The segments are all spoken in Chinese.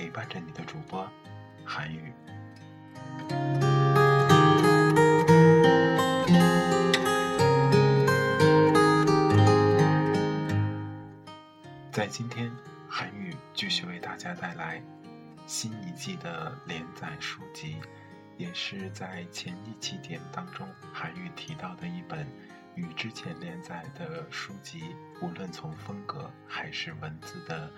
陪伴着你的主播韩语。在今天，韩语继续为大家带来新一季的连载书籍。也是在前一期节目当中，韩愈提到的一本与之前连载的书籍，无论从风格还是文字的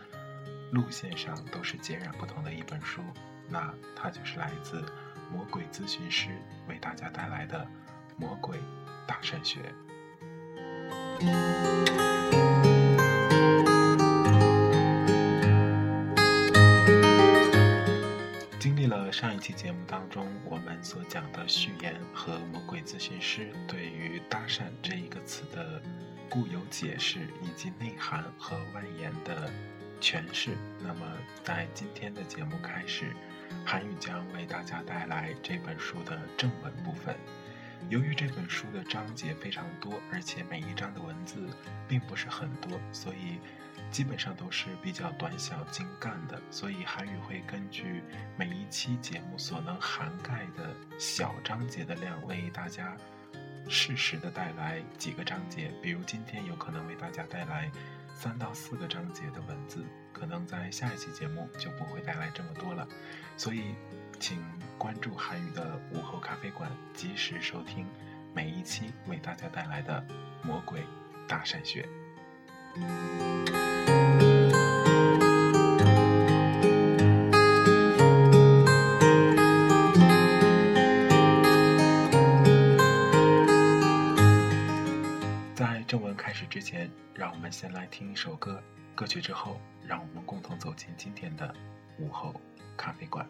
路线上，都是截然不同的一本书。那它就是来自魔鬼咨询师为大家带来的《魔鬼大善学》。经历了上一期节目当中，我们所讲的序言和魔鬼咨询师对于“搭讪”这一个词的固有解释，以及内涵和外延的诠释。那么，在今天的节目开始，韩语将为大家带来这本书的正文部分。由于这本书的章节非常多，而且每一章的文字并不是很多，所以。基本上都是比较短小精干的，所以韩语会根据每一期节目所能涵盖的小章节的量，为大家适时的带来几个章节。比如今天有可能为大家带来三到四个章节的文字，可能在下一期节目就不会带来这么多了。所以，请关注韩语的午后咖啡馆，及时收听每一期为大家带来的魔鬼大善学。让我们先来听一首歌。歌曲之后，让我们共同走进今天的午后咖啡馆。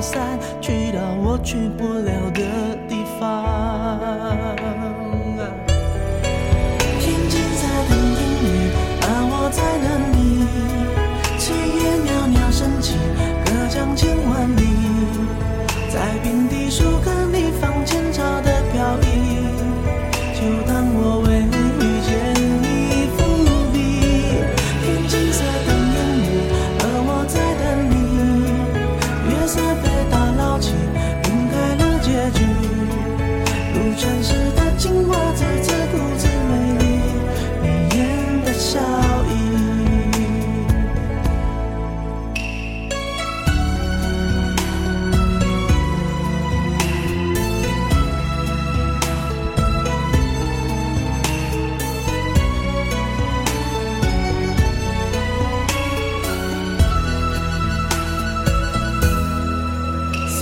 飘，去到我去不了的地方。天等雨，而我在等你。炊烟袅袅升起，隔江千万里，在平地数个。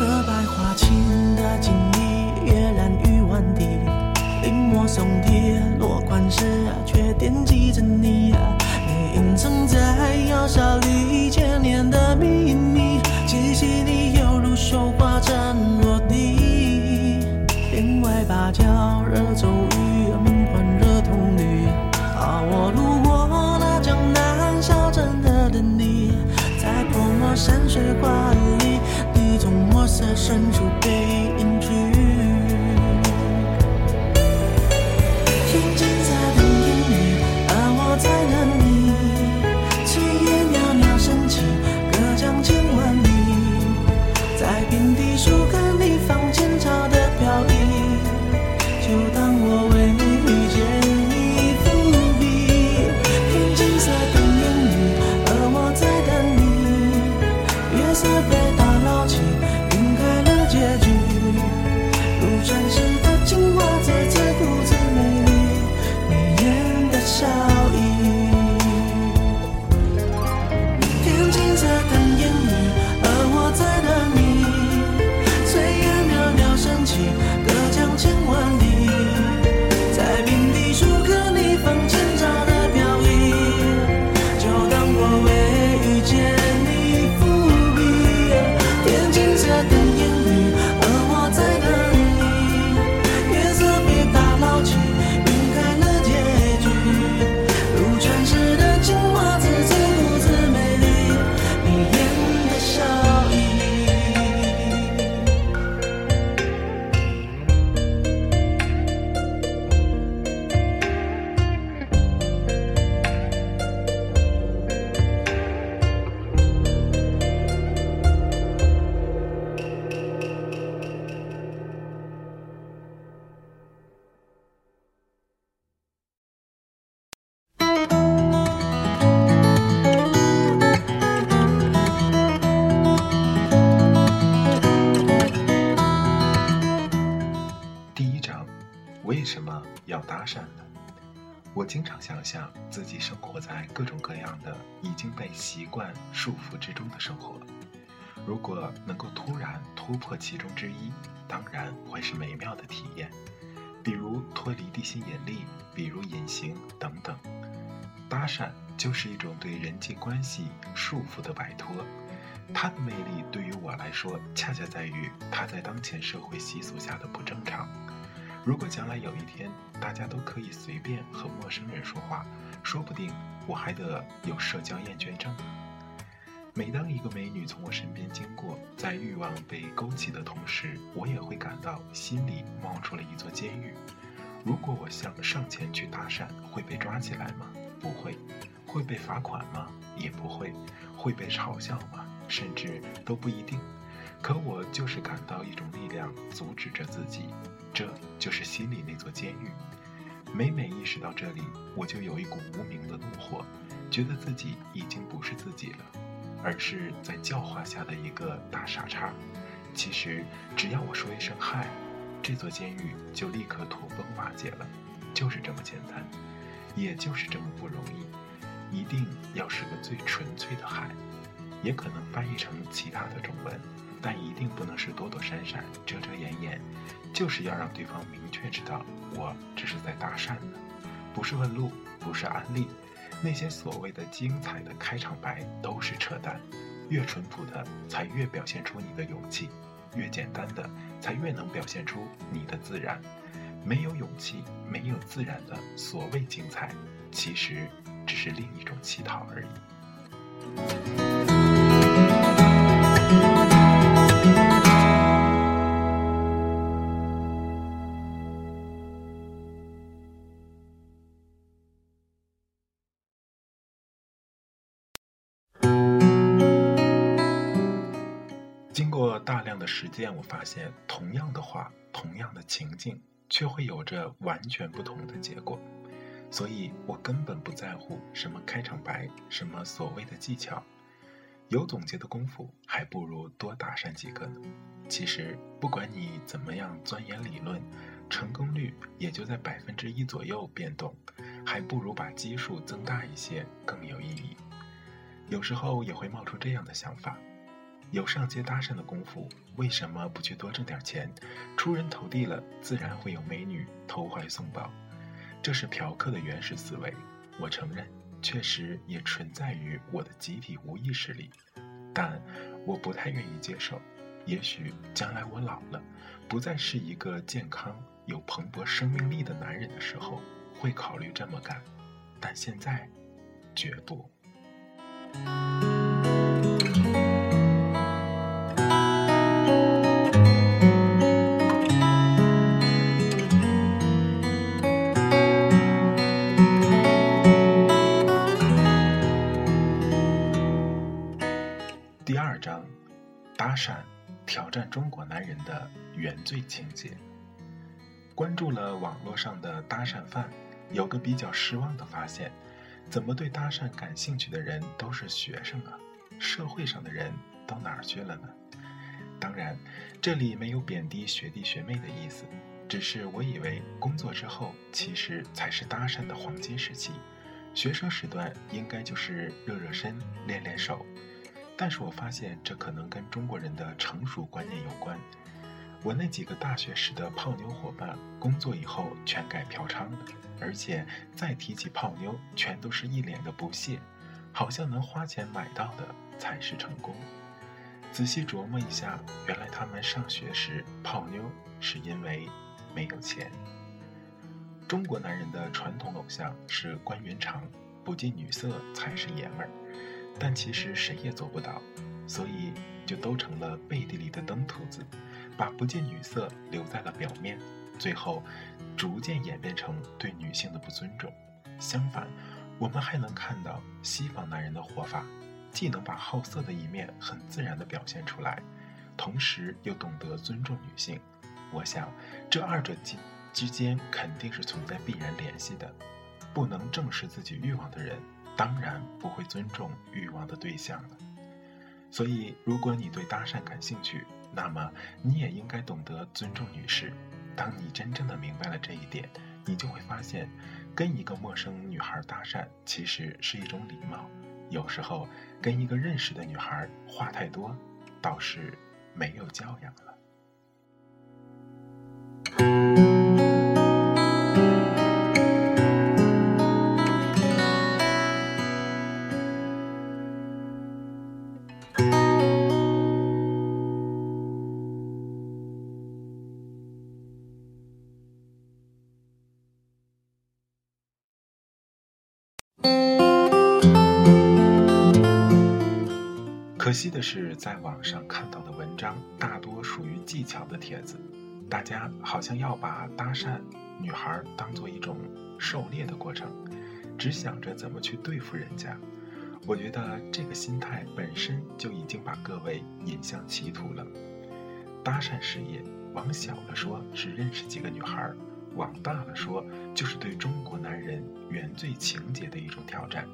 色白花青的锦鲤跃然于碗底临摹宋体落款时却惦记着你你隐藏在窑烧里千年的秘密极细你犹如绣花针落地。帘外芭蕉惹骤雨门环惹铜绿而我路过那江南小镇惹等你在泼墨山水画里色深处背要搭讪的我经常想象自己生活在各种各样的已经被习惯束缚之中的生活，如果能够突然突破其中之一，当然会是美妙的体验。比如脱离地心引力，比如隐形等等。搭讪就是一种对人际关系束缚的摆脱，它的魅力对于我来说，恰恰在于它在当前社会习俗下的不正常。如果将来有一天，大家都可以随便和陌生人说话，说不定我还得有社交厌倦症。每当一个美女从我身边经过，在欲望被勾起的同时，我也会感到心里冒出了一座监狱。如果我想上前去搭讪，会被抓起来吗？不会。会被罚款吗？也不会。会被嘲笑吗？甚至都不一定。可我就是感到一种力量阻止着自己。这就是心里那座监狱。每每意识到这里，我就有一股无名的怒火，觉得自己已经不是自己了，而是在教化下的一个大傻叉。其实，只要我说一声“嗨”，这座监狱就立刻土崩瓦解了，就是这么简单，也就是这么不容易。一定要是个最纯粹的“嗨”，也可能翻译成其他的中文，但一定不能是躲躲闪闪、遮遮掩掩。就是要让对方明确知道，我这是在搭讪呢，不是问路，不是安利，那些所谓的精彩的开场白都是扯淡。越淳朴的，才越表现出你的勇气；越简单的，才越能表现出你的自然。没有勇气、没有自然的所谓精彩，其实只是另一种乞讨而已。实践，我发现同样的话，同样的情境，却会有着完全不同的结果。所以我根本不在乎什么开场白，什么所谓的技巧，有总结的功夫，还不如多打上几个呢。其实不管你怎么样钻研理论，成功率也就在百分之一左右变动，还不如把基数增大一些更有意义。有时候也会冒出这样的想法。有上街搭讪的功夫，为什么不去多挣点钱？出人头地了，自然会有美女投怀送抱。这是嫖客的原始思维，我承认，确实也存在于我的集体无意识里，但我不太愿意接受。也许将来我老了，不再是一个健康、有蓬勃生命力的男人的时候，会考虑这么干，但现在，绝不。原罪情节。关注了网络上的搭讪犯，有个比较失望的发现：怎么对搭讪感兴趣的人都是学生啊？社会上的人都哪儿去了呢？当然，这里没有贬低学弟学妹的意思，只是我以为工作之后其实才是搭讪的黄金时期，学生时段应该就是热热身、练练手。但是我发现这可能跟中国人的成熟观念有关。我那几个大学时的泡妞伙伴，工作以后全改嫖娼了，而且再提起泡妞，全都是一脸的不屑，好像能花钱买到的才是成功。仔细琢磨一下，原来他们上学时泡妞是因为没有钱。中国男人的传统偶像是关云长，不近女色才是爷们儿。但其实谁也做不到，所以就都成了背地里的登徒子，把不近女色留在了表面，最后逐渐演变成对女性的不尊重。相反，我们还能看到西方男人的活法，既能把好色的一面很自然地表现出来，同时又懂得尊重女性。我想，这二者之之间肯定是存在必然联系的。不能正视自己欲望的人。当然不会尊重欲望的对象了。所以，如果你对搭讪感兴趣，那么你也应该懂得尊重女士。当你真正的明白了这一点，你就会发现，跟一个陌生女孩搭讪其实是一种礼貌。有时候，跟一个认识的女孩话太多，倒是没有教养了。惜的是，在网上看到的文章大多属于技巧的帖子，大家好像要把搭讪女孩当做一种狩猎的过程，只想着怎么去对付人家。我觉得这个心态本身就已经把各位引向歧途了。搭讪事业，往小了说是认识几个女孩，往大了说就是对中国男人原罪情节的一种挑战。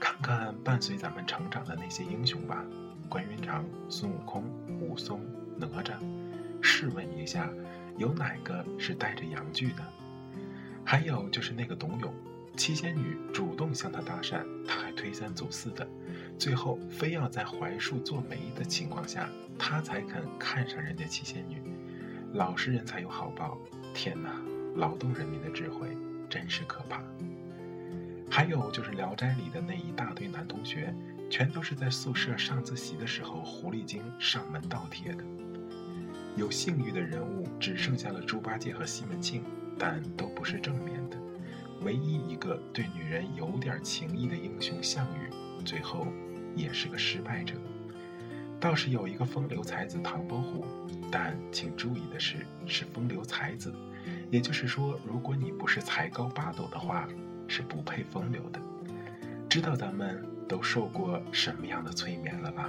看看伴随咱们成长的那些英雄吧，关云长、孙悟空、武松、哪吒。试问一下，有哪个是带着阳具的？还有就是那个董永，七仙女主动向他搭讪，他还推三阻四的，最后非要在槐树做媒的情况下，他才肯看上人家七仙女。老实人才有好报，天哪！劳动人民的智慧真是可怕。还有就是《聊斋》里的那一大堆男同学，全都是在宿舍上自习的时候，狐狸精上门倒贴的。有性欲的人物只剩下了猪八戒和西门庆，但都不是正面的。唯一一个对女人有点情意的英雄项羽，最后也是个失败者。倒是有一个风流才子唐伯虎，但请注意的是，是风流才子，也就是说，如果你不是才高八斗的话。是不配风流的，知道咱们都受过什么样的催眠了吧？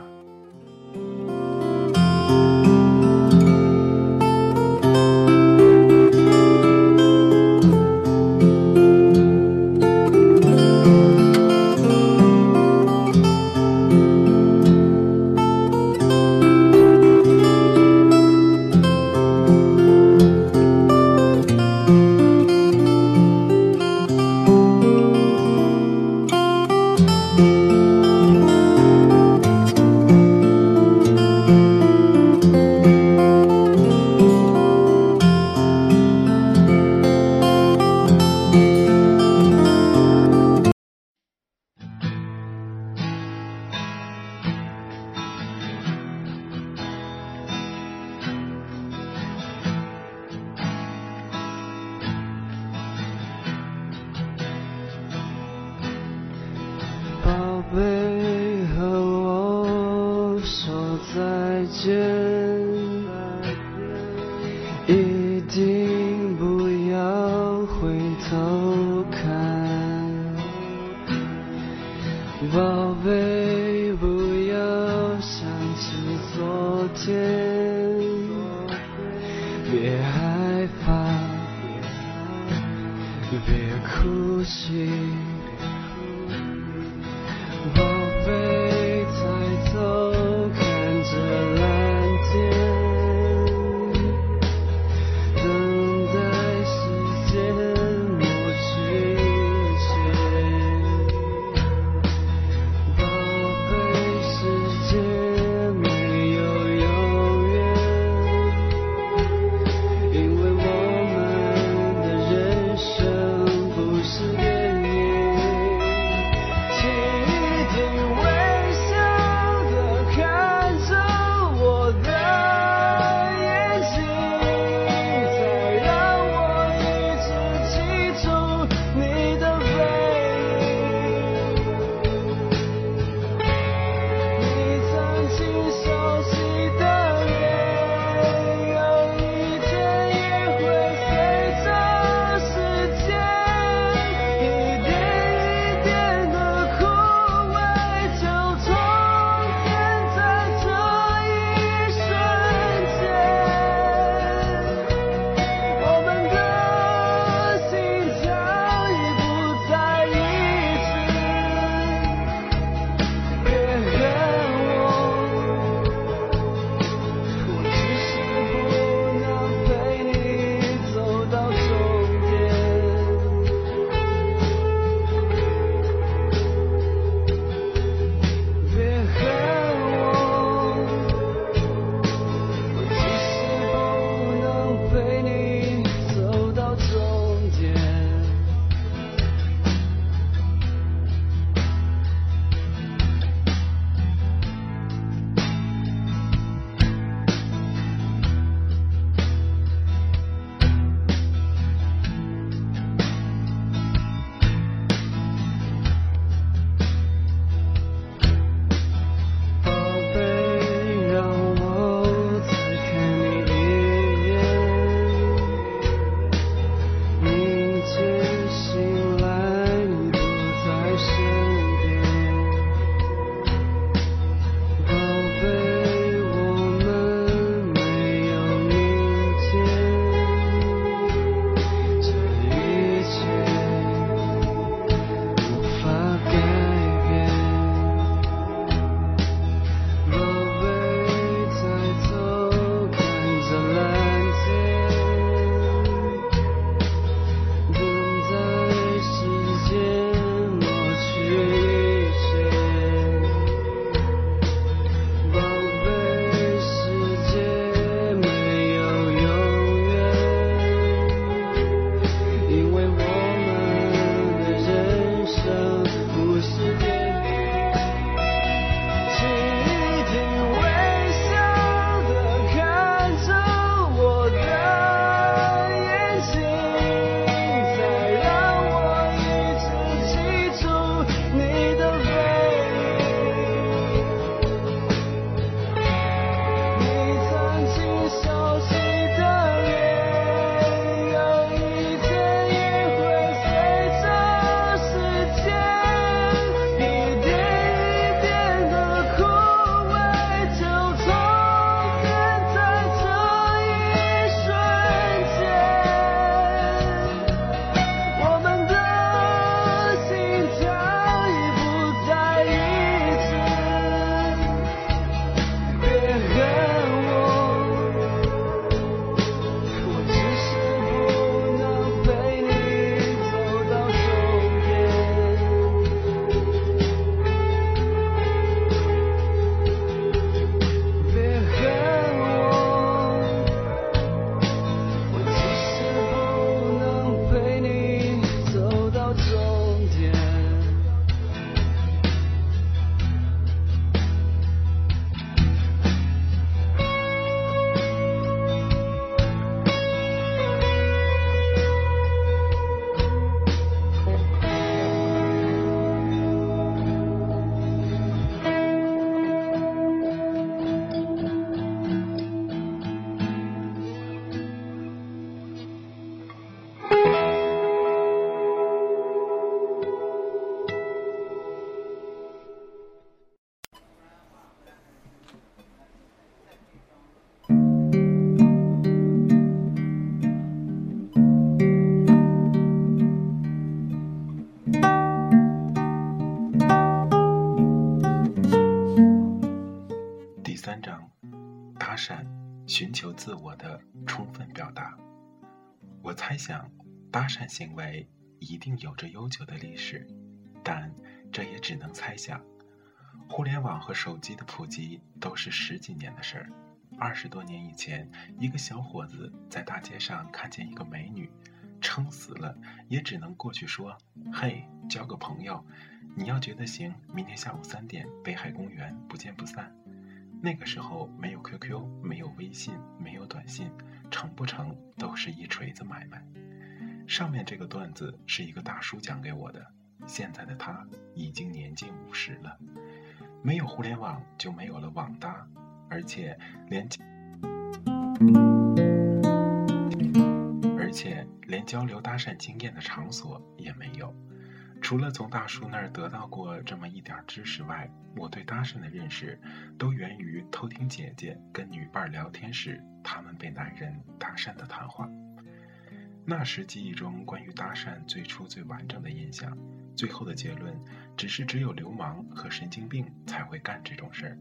自我的充分表达。我猜想，搭讪行为一定有着悠久的历史，但这也只能猜想。互联网和手机的普及都是十几年的事儿。二十多年以前，一个小伙子在大街上看见一个美女，撑死了也只能过去说：“嘿，交个朋友。你要觉得行，明天下午三点，北海公园不见不散。”那个时候没有 QQ，没有微信，没有短信，成不成都是一锤子买卖。上面这个段子是一个大叔讲给我的，现在的他已经年近五十了。没有互联网就没有了网搭，而且连而且连交流搭讪经验的场所也没有。除了从大叔那儿得到过这么一点知识外，我对搭讪的认识都源于偷听姐姐跟女伴聊天时，他们被男人搭讪的谈话。那时记忆中关于搭讪最初最完整的印象，最后的结论只是只有流氓和神经病才会干这种事儿。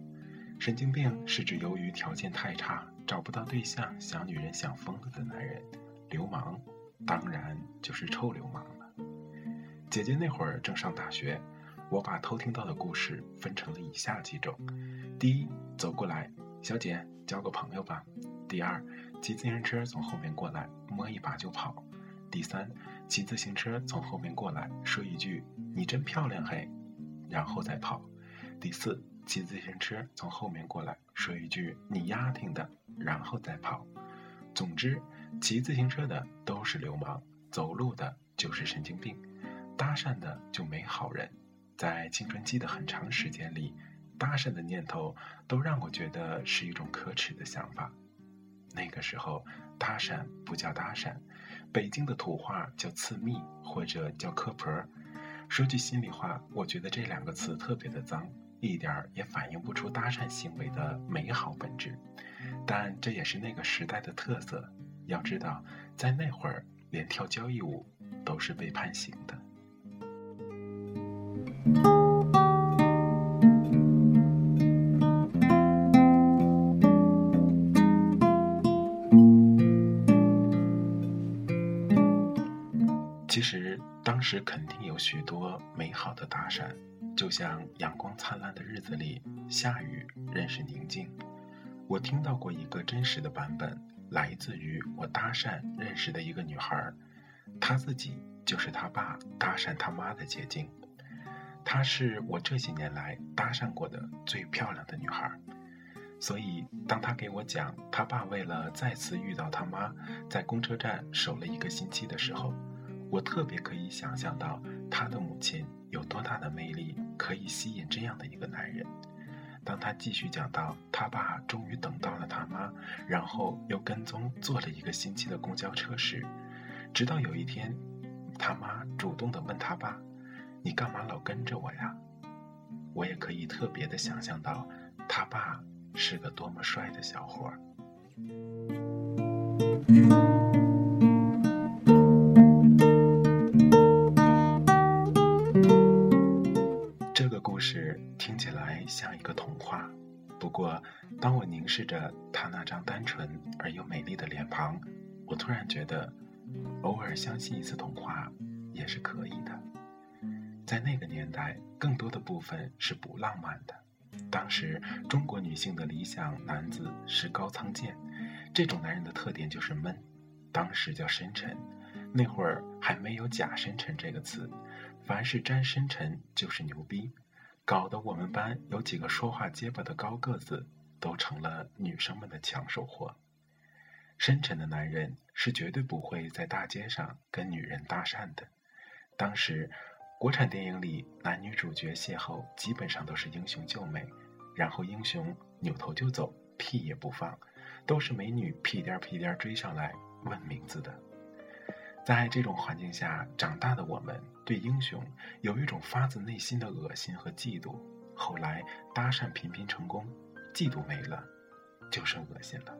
神经病是指由于条件太差找不到对象，想女人想疯了的男人；流氓当然就是臭流氓了。姐姐那会儿正上大学，我把偷听到的故事分成了以下几种：第一，走过来，小姐交个朋友吧；第二，骑自行车从后面过来，摸一把就跑；第三，骑自行车从后面过来，说一句“你真漂亮嘿”，然后再跑；第四，骑自行车从后面过来，说一句“你丫挺的”，然后再跑。总之，骑自行车的都是流氓，走路的就是神经病。搭讪的就没好人，在青春期的很长时间里，搭讪的念头都让我觉得是一种可耻的想法。那个时候，搭讪不叫搭讪，北京的土话叫刺蜜或者叫磕婆。说句心里话，我觉得这两个词特别的脏，一点儿也反映不出搭讪行为的美好本质。但这也是那个时代的特色。要知道，在那会儿，连跳交谊舞都是被判刑的。其实当时肯定有许多美好的搭讪，就像阳光灿烂的日子里，下雨认识宁静。我听到过一个真实的版本，来自于我搭讪认识的一个女孩，她自己就是她爸搭讪她妈的捷径。她是我这些年来搭讪过的最漂亮的女孩，所以当她给我讲她爸为了再次遇到他妈，在公车站守了一个星期的时候，我特别可以想象到她的母亲有多大的魅力，可以吸引这样的一个男人。当他继续讲到他爸终于等到了他妈，然后又跟踪坐了一个星期的公交车时，直到有一天，他妈主动的问他爸。你干嘛老跟着我呀？我也可以特别的想象到，他爸是个多么帅的小伙儿。这个故事听起来像一个童话，不过当我凝视着他那张单纯而又美丽的脸庞，我突然觉得，偶尔相信一次童话也是可以的。在那个年代，更多的部分是不浪漫的。当时中国女性的理想男子是高仓健，这种男人的特点就是闷，当时叫深沉，那会儿还没有假深沉这个词，凡是沾深沉就是牛逼，搞得我们班有几个说话结巴的高个子都成了女生们的抢手货。深沉的男人是绝对不会在大街上跟女人搭讪的，当时。国产电影里，男女主角邂逅基本上都是英雄救美，然后英雄扭头就走，屁也不放，都是美女屁颠屁颠追上来问名字的。在这种环境下长大的我们，对英雄有一种发自内心的恶心和嫉妒。后来搭讪频频成功，嫉妒没了，就剩恶心了。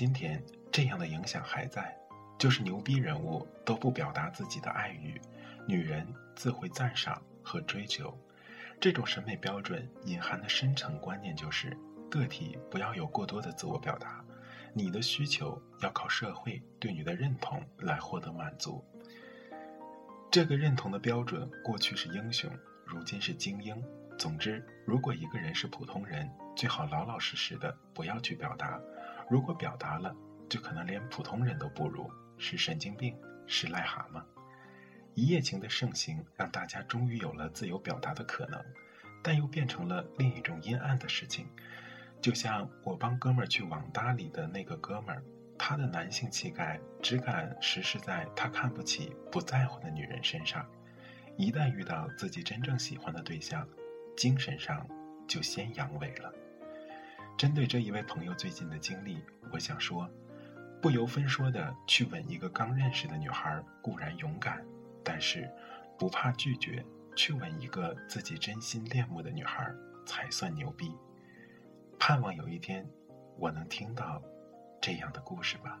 今天，这样的影响还在，就是牛逼人物都不表达自己的爱欲，女人自会赞赏和追求。这种审美标准隐含的深层观念就是，个体不要有过多的自我表达，你的需求要靠社会对你的认同来获得满足。这个认同的标准，过去是英雄，如今是精英。总之，如果一个人是普通人，最好老老实实的，不要去表达。如果表达了，就可能连普通人都不如，是神经病，是癞蛤蟆。一夜情的盛行，让大家终于有了自由表达的可能，但又变成了另一种阴暗的事情。就像我帮哥们儿去网搭里的那个哥们儿，他的男性气概只敢实施在他看不起、不在乎的女人身上，一旦遇到自己真正喜欢的对象，精神上就先阳痿了。针对这一位朋友最近的经历，我想说，不由分说的去吻一个刚认识的女孩固然勇敢，但是不怕拒绝去吻一个自己真心恋慕的女孩才算牛逼。盼望有一天，我能听到这样的故事吧。